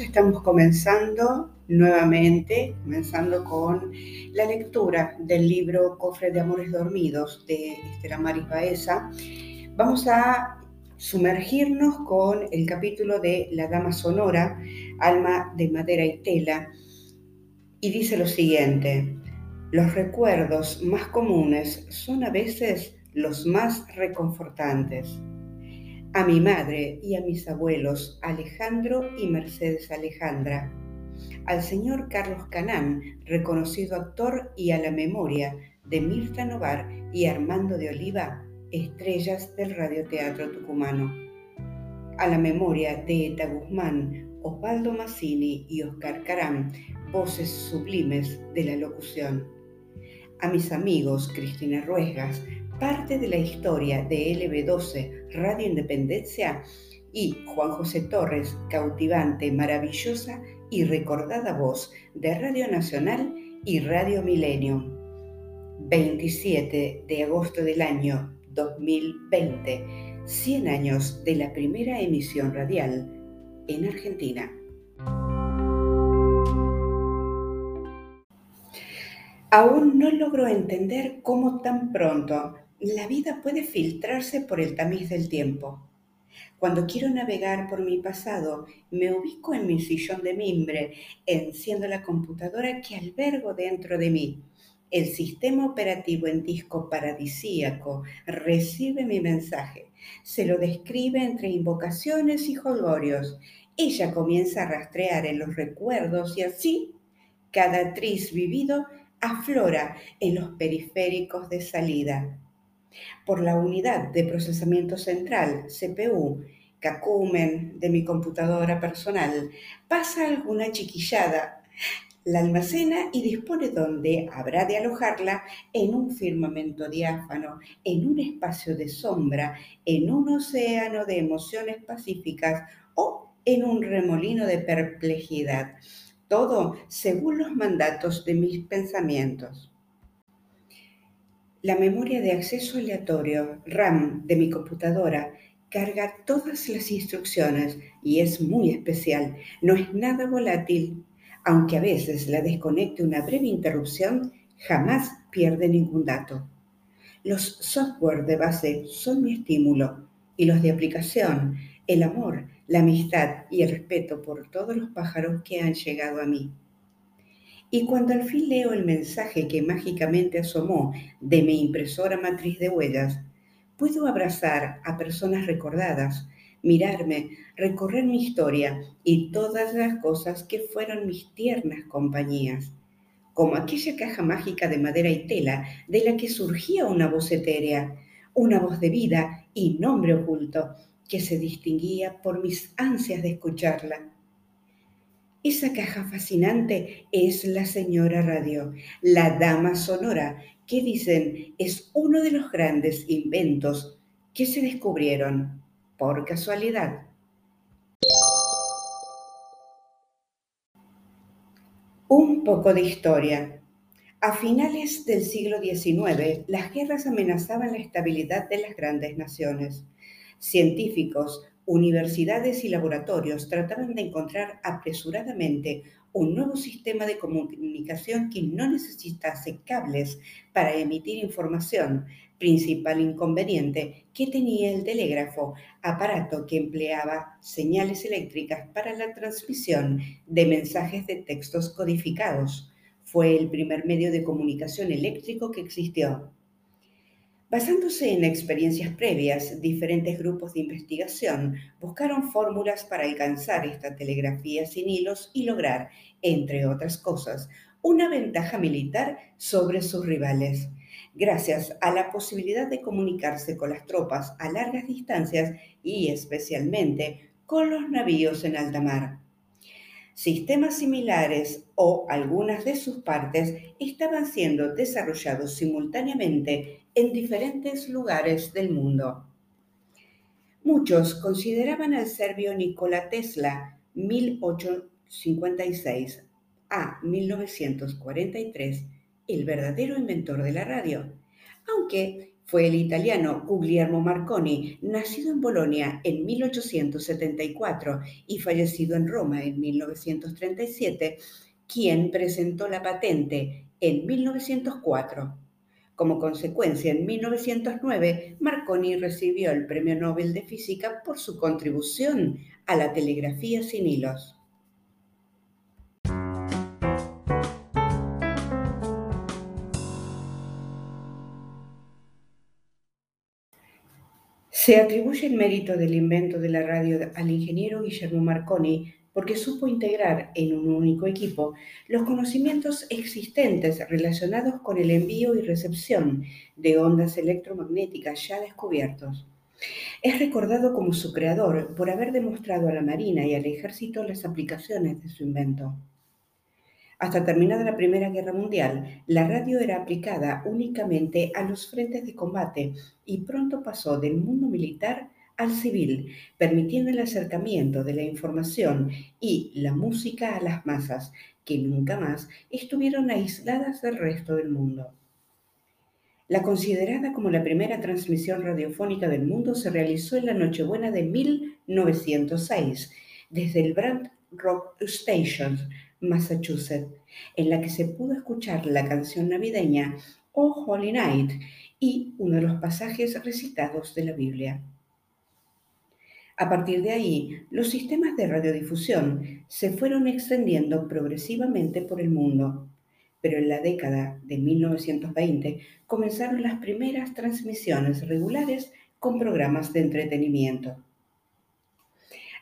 estamos comenzando nuevamente, comenzando con la lectura del libro Cofre de Amores Dormidos de Estela Maris Baeza. Vamos a sumergirnos con el capítulo de La Dama Sonora, Alma de Madera y Tela, y dice lo siguiente, los recuerdos más comunes son a veces los más reconfortantes a mi madre y a mis abuelos Alejandro y Mercedes Alejandra, al señor Carlos Canán, reconocido actor, y a la memoria de Mirta Novar y Armando de Oliva, estrellas del radioteatro tucumano, a la memoria de Eta Guzmán, Osvaldo Massini y Oscar Carán, voces sublimes de la locución, a mis amigos Cristina Ruesgas, parte de la historia de LB12 Radio Independencia y Juan José Torres, cautivante, maravillosa y recordada voz de Radio Nacional y Radio Milenio. 27 de agosto del año 2020, 100 años de la primera emisión radial en Argentina. Aún no logro entender cómo tan pronto la vida puede filtrarse por el tamiz del tiempo. Cuando quiero navegar por mi pasado, me ubico en mi sillón de mimbre, enciendo la computadora que albergo dentro de mí. El sistema operativo en disco paradisíaco recibe mi mensaje, se lo describe entre invocaciones y jolgorios. Ella comienza a rastrear en los recuerdos y así cada tris vivido aflora en los periféricos de salida por la unidad de procesamiento central, CPU, cacumen de mi computadora personal, pasa alguna chiquillada, la almacena y dispone donde habrá de alojarla en un firmamento diáfano, en un espacio de sombra, en un océano de emociones pacíficas o en un remolino de perplejidad. Todo según los mandatos de mis pensamientos. La memoria de acceso aleatorio, RAM, de mi computadora, carga todas las instrucciones y es muy especial. No es nada volátil. Aunque a veces la desconecte una breve interrupción, jamás pierde ningún dato. Los software de base son mi estímulo y los de aplicación, el amor, la amistad y el respeto por todos los pájaros que han llegado a mí. Y cuando al fin leo el mensaje que mágicamente asomó de mi impresora matriz de huellas, puedo abrazar a personas recordadas, mirarme, recorrer mi historia y todas las cosas que fueron mis tiernas compañías, como aquella caja mágica de madera y tela de la que surgía una voz etérea, una voz de vida y nombre oculto que se distinguía por mis ansias de escucharla esa caja fascinante es la señora radio, la dama sonora, que dicen es uno de los grandes inventos que se descubrieron por casualidad. Un poco de historia. A finales del siglo XIX, las guerras amenazaban la estabilidad de las grandes naciones. Científicos, universidades y laboratorios trataban de encontrar apresuradamente un nuevo sistema de comunicación que no necesitase cables para emitir información, principal inconveniente que tenía el telégrafo, aparato que empleaba señales eléctricas para la transmisión de mensajes de textos codificados. Fue el primer medio de comunicación eléctrico que existió. Basándose en experiencias previas, diferentes grupos de investigación buscaron fórmulas para alcanzar esta telegrafía sin hilos y lograr, entre otras cosas, una ventaja militar sobre sus rivales, gracias a la posibilidad de comunicarse con las tropas a largas distancias y especialmente con los navíos en alta mar. Sistemas similares o algunas de sus partes estaban siendo desarrollados simultáneamente en diferentes lugares del mundo. Muchos consideraban al serbio Nikola Tesla 1856 a 1943 el verdadero inventor de la radio, aunque fue el italiano Guglielmo Marconi, nacido en Bolonia en 1874 y fallecido en Roma en 1937, quien presentó la patente en 1904. Como consecuencia, en 1909, Marconi recibió el Premio Nobel de Física por su contribución a la telegrafía sin hilos. Se atribuye el mérito del invento de la radio al ingeniero Guillermo Marconi porque supo integrar en un único equipo los conocimientos existentes relacionados con el envío y recepción de ondas electromagnéticas ya descubiertos. Es recordado como su creador por haber demostrado a la Marina y al Ejército las aplicaciones de su invento. Hasta terminada la Primera Guerra Mundial, la radio era aplicada únicamente a los frentes de combate y pronto pasó del mundo militar al civil, permitiendo el acercamiento de la información y la música a las masas, que nunca más estuvieron aisladas del resto del mundo. La considerada como la primera transmisión radiofónica del mundo se realizó en la Nochebuena de 1906, desde el Brand Rock Station, Massachusetts, en la que se pudo escuchar la canción navideña Oh Holy Night y uno de los pasajes recitados de la Biblia. A partir de ahí, los sistemas de radiodifusión se fueron extendiendo progresivamente por el mundo, pero en la década de 1920 comenzaron las primeras transmisiones regulares con programas de entretenimiento.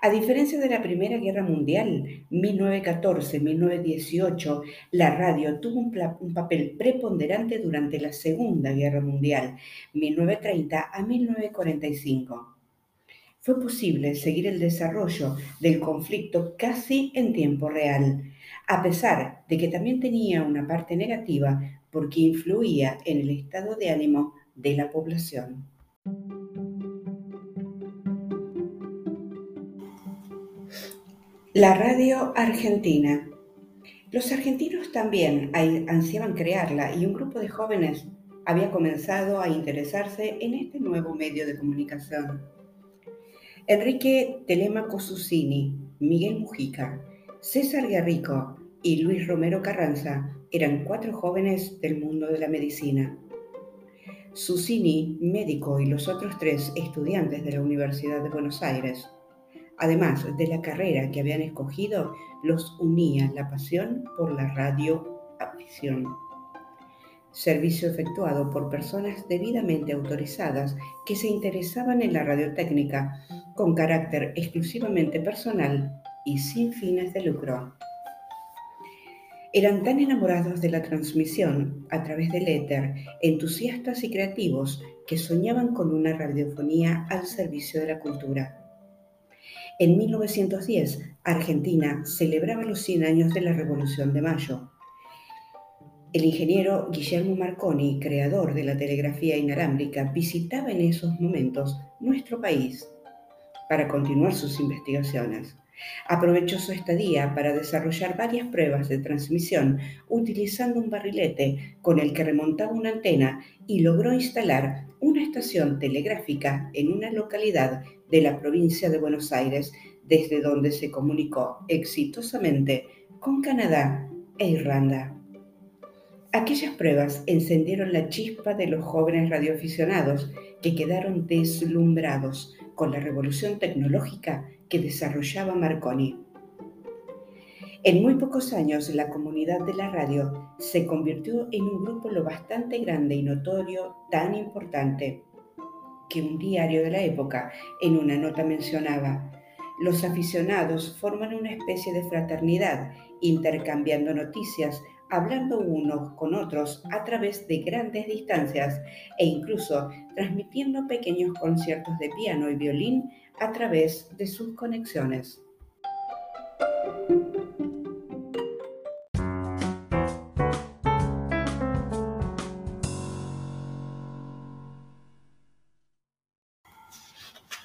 A diferencia de la Primera Guerra Mundial, 1914-1918, la radio tuvo un, papel preponderante durante la Segunda Guerra Mundial, 1930 a 1945. Fue posible seguir el desarrollo del conflicto casi en tiempo real, a pesar de que también tenía una parte negativa porque influía en el estado de ánimo de la población. La radio argentina. Los argentinos también ansiaban crearla y un grupo de jóvenes había comenzado a interesarse en este nuevo medio de comunicación. Enrique Telemaco Susini, Miguel Mujica, César Guerrico y Luis Romero Carranza eran cuatro jóvenes del mundo de la medicina. Susini, médico, y los otros tres estudiantes de la Universidad de Buenos Aires Además de la carrera que habían escogido, los unía la pasión por la radioafición. Servicio efectuado por personas debidamente autorizadas que se interesaban en la radiotécnica con carácter exclusivamente personal y sin fines de lucro. Eran tan enamorados de la transmisión a través del éter, entusiastas y creativos, que soñaban con una radiofonía al servicio de la cultura. En 1910, Argentina celebraba los 100 años de la Revolución de Mayo. El ingeniero Guillermo Marconi, creador de la telegrafía inalámbrica, visitaba en esos momentos nuestro país para continuar sus investigaciones. Aprovechó su estadía para desarrollar varias pruebas de transmisión utilizando un barrilete con el que remontaba una antena y logró instalar una estación telegráfica en una localidad de la provincia de Buenos Aires, desde donde se comunicó exitosamente con Canadá e Irlanda. Aquellas pruebas encendieron la chispa de los jóvenes radioaficionados que quedaron deslumbrados con la revolución tecnológica que desarrollaba Marconi. En muy pocos años la comunidad de la radio se convirtió en un grupo lo bastante grande y notorio, tan importante, que un diario de la época en una nota mencionaba, los aficionados forman una especie de fraternidad, intercambiando noticias, hablando unos con otros a través de grandes distancias e incluso transmitiendo pequeños conciertos de piano y violín a través de sus conexiones.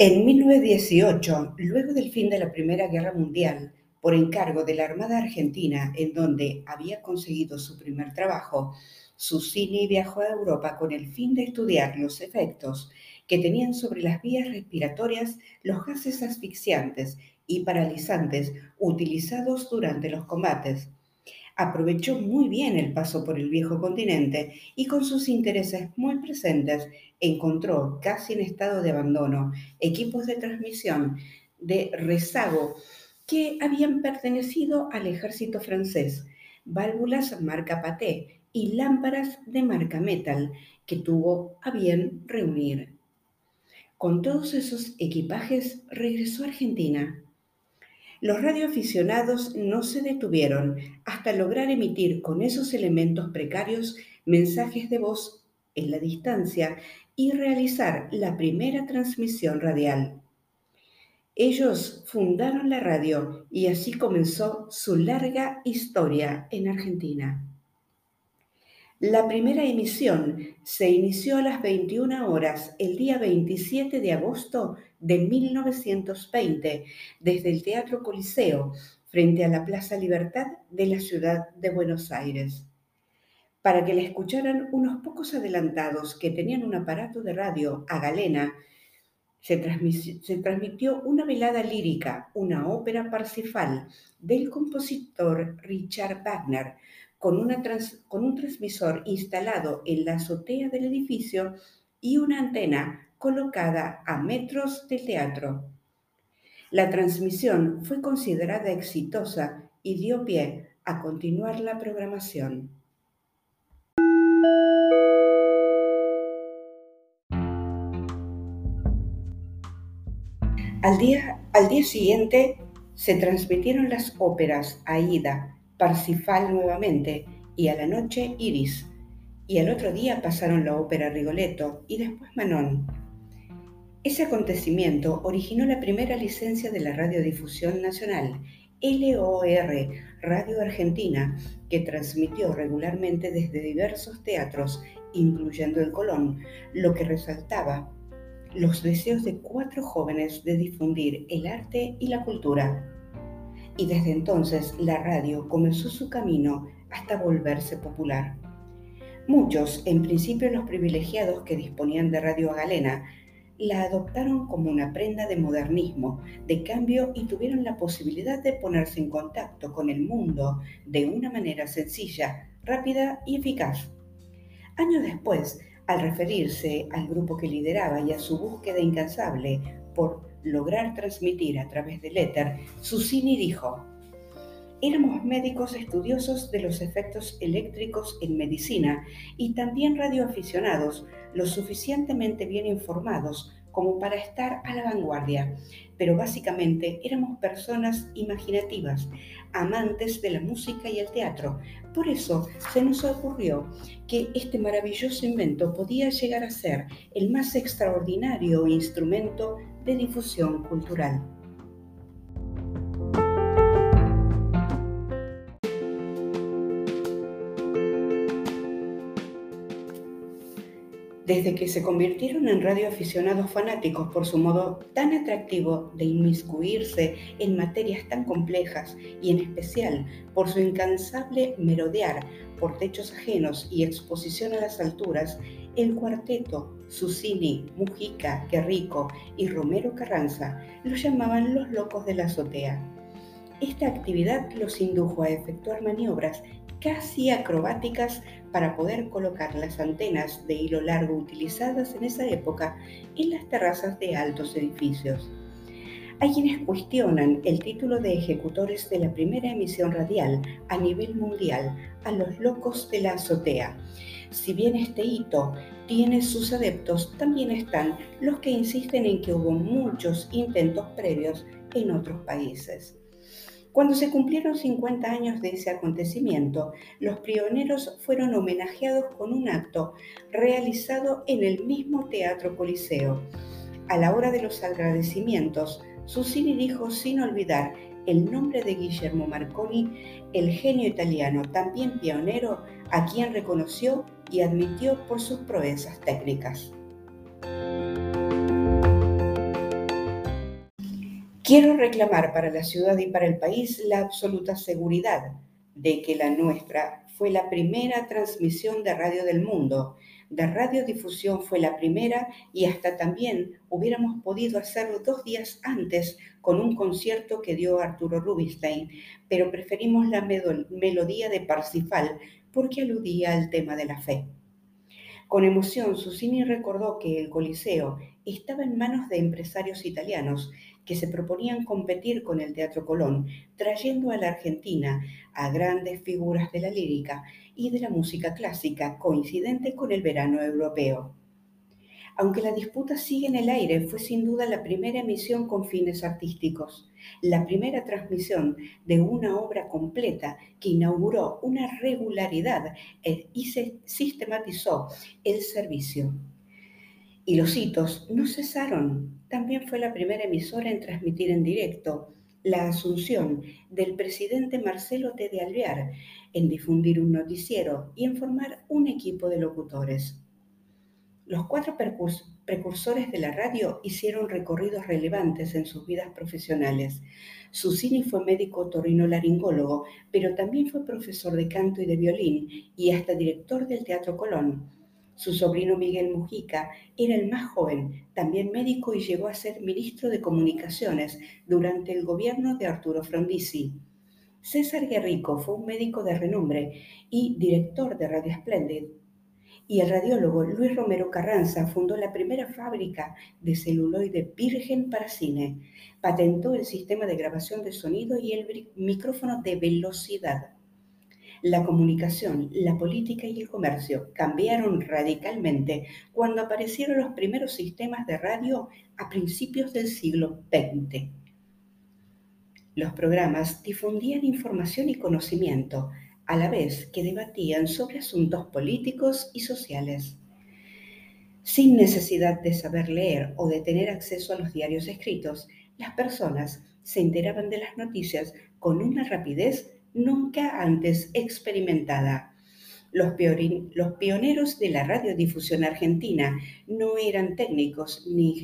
En 1918, luego del fin de la Primera Guerra Mundial, por encargo de la Armada Argentina, en donde había conseguido su primer trabajo, Susini viajó a Europa con el fin de estudiar los efectos que tenían sobre las vías respiratorias los gases asfixiantes y paralizantes utilizados durante los combates. Aprovechó muy bien el paso por el viejo continente y con sus intereses muy presentes encontró, casi en estado de abandono, equipos de transmisión de rezago que habían pertenecido al ejército francés, válvulas marca Paté y lámparas de marca Metal que tuvo a bien reunir. Con todos esos equipajes regresó a Argentina. Los radioaficionados no se detuvieron hasta lograr emitir con esos elementos precarios mensajes de voz en la distancia y realizar la primera transmisión radial. Ellos fundaron la radio y así comenzó su larga historia en Argentina. La primera emisión se inició a las 21 horas el día 27 de agosto de 1920 desde el Teatro Coliseo frente a la Plaza Libertad de la ciudad de Buenos Aires. Para que la escucharan unos pocos adelantados que tenían un aparato de radio a galena, se transmitió, una velada lírica, una ópera parsifal del compositor Richard Wagner, con, un transmisor instalado en la azotea del edificio y una antena colocada a metros del teatro. La transmisión fue considerada exitosa y dio pie a continuar la programación. Al día, al día siguiente se transmitieron las óperas Aida, Parsifal nuevamente y a la noche Iris. Y al otro día pasaron la ópera Rigoletto y después Manon. Ese acontecimiento originó la primera licencia de la Radiodifusión Nacional, LOR, Radio Argentina, que transmitió regularmente desde diversos teatros, incluyendo el Colón, lo que resaltaba los deseos de cuatro jóvenes de difundir el arte y la cultura y desde entonces la radio comenzó su camino hasta volverse popular. Muchos, en principio los privilegiados que disponían de Radio Galena, la adoptaron como una prenda de modernismo, de cambio y tuvieron la posibilidad de ponerse en contacto con el mundo de una manera sencilla, rápida y eficaz. Años después, al referirse al grupo que lideraba y a su búsqueda incansable por lograr transmitir a través del éter, Susini dijo, Éramos médicos estudiosos de los efectos eléctricos en medicina y también radioaficionados, lo suficientemente bien informados como para estar a la vanguardia, pero básicamente éramos personas imaginativas, amantes de la música y el teatro. Por eso se nos ocurrió que este maravilloso invento podía llegar a ser el más extraordinario instrumento de difusión cultural. Desde que se convirtieron en radioaficionados fanáticos por su modo tan atractivo de inmiscuirse en materias tan complejas y en especial por su incansable merodear por techos ajenos y exposición a las alturas, el cuarteto Susini, Mujica, Querrico y Romero Carranza los llamaban los locos de la azotea. Esta actividad los indujo a efectuar maniobras casi acrobáticas para poder colocar las antenas de hilo largo utilizadas en esa época en las terrazas de altos edificios. Hay quienes cuestionan el título de ejecutores de la primera emisión radial a nivel mundial a los locos de la azotea. Si bien este hito tiene sus adeptos, también están los que insisten en que hubo muchos intentos previos en otros países. Cuando se cumplieron 50 años de ese acontecimiento, los pioneros fueron homenajeados con un acto realizado en el mismo Teatro Coliseo. A la hora de los agradecimientos, Susini dijo sin olvidar el nombre de Guillermo Marconi, el genio italiano, también pionero, a quien reconoció y admitió por sus proezas técnicas. Quiero reclamar para la ciudad y para el país la absoluta seguridad de que la nuestra fue la primera transmisión de radio del mundo. De radiodifusión fue la primera y hasta también hubiéramos podido hacerlo dos días antes con un concierto que dio Arturo Rubinstein, pero preferimos la melodía de Parsifal porque aludía al tema de la fe. Con emoción, Susini recordó que el Coliseo estaba en manos de empresarios italianos que se proponían competir con el Teatro Colón, trayendo a la Argentina a grandes figuras de la lírica y de la música clásica, coincidente con el verano europeo. Aunque la disputa sigue en el aire, fue sin duda la primera emisión con fines artísticos, la primera transmisión de una obra completa que inauguró una regularidad eh, y se sistematizó el servicio. Y los hitos no cesaron. También fue la primera emisora en transmitir en directo la asunción del presidente Marcelo T. de Alvear, en difundir un noticiero y en formar un equipo de locutores. Los cuatro precursores de la radio hicieron recorridos relevantes en sus vidas profesionales. Susini fue médico torrino-laringólogo, pero también fue profesor de canto y de violín y hasta director del Teatro Colón. Su sobrino Miguel Mujica era el más joven, también médico y llegó a ser ministro de Comunicaciones durante el gobierno de Arturo Frondizi. César Guerrico fue un médico de renombre y director de Radio Splendid y el radiólogo Luis Romero Carranza fundó la primera fábrica de celuloide virgen para cine. Patentó el sistema de grabación de sonido y el micrófono de velocidad. La comunicación, la política y el comercio cambiaron radicalmente cuando aparecieron los primeros sistemas de radio a principios del siglo XX. Los programas difundían información y conocimiento, a la vez que debatían sobre asuntos políticos y sociales. Sin necesidad de saber leer o de tener acceso a los diarios escritos, las personas se enteraban de las noticias con una rapidez nunca antes experimentada. Los, pioneros de la radiodifusión argentina no eran técnicos ni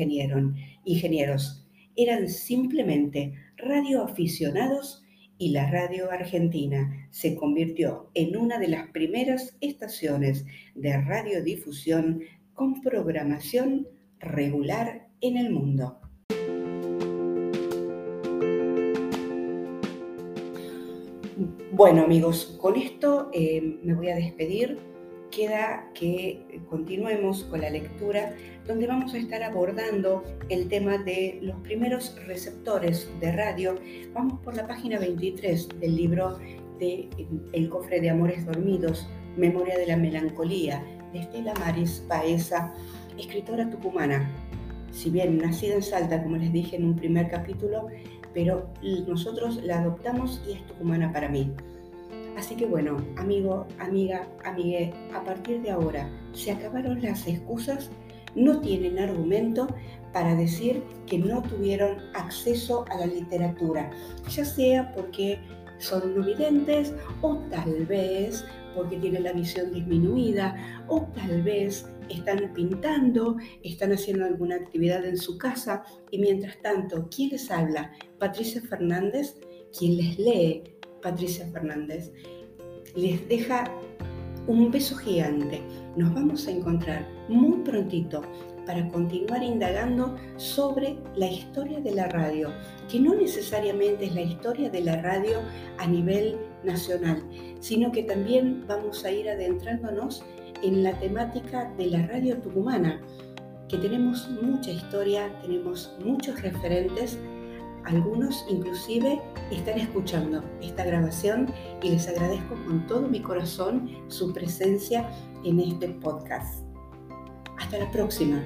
ingenieros, eran simplemente radioaficionados y la radio argentina se convirtió en una de las primeras estaciones de radiodifusión con programación regular en el mundo. Bueno amigos, con esto eh, me voy a despedir queda que continuemos con la lectura donde vamos a estar abordando el tema de los primeros receptores de radio. Vamos por la página 23 del libro de El cofre de amores dormidos, Memoria de la melancolía, de Estela Maris Paesa, escritora tucumana. Si bien nacida en Salta, como les dije en un primer capítulo, pero nosotros la adoptamos y es tucumana para mí. Así que bueno, amigo, amiga, amigue, a partir de ahora se acabaron las excusas, no tienen argumento para decir que no tuvieron acceso a la literatura, ya sea porque son no o tal vez porque tienen la visión disminuida o tal vez están pintando, están haciendo alguna actividad en su casa y mientras tanto, ¿quién les habla? Patricia Fernández, quien les lee Patricia Fernández. Les deja un beso gigante. Nos vamos a encontrar muy prontito para continuar indagando sobre la historia de la radio, que no necesariamente es la historia de la radio a nivel nacional, sino que también vamos a ir adentrándonos en la temática de la radio tucumana, que tenemos mucha historia, tenemos muchos referentes algunos inclusive están escuchando esta grabación y les agradezco con todo mi corazón su presencia en este podcast. Hasta la próxima.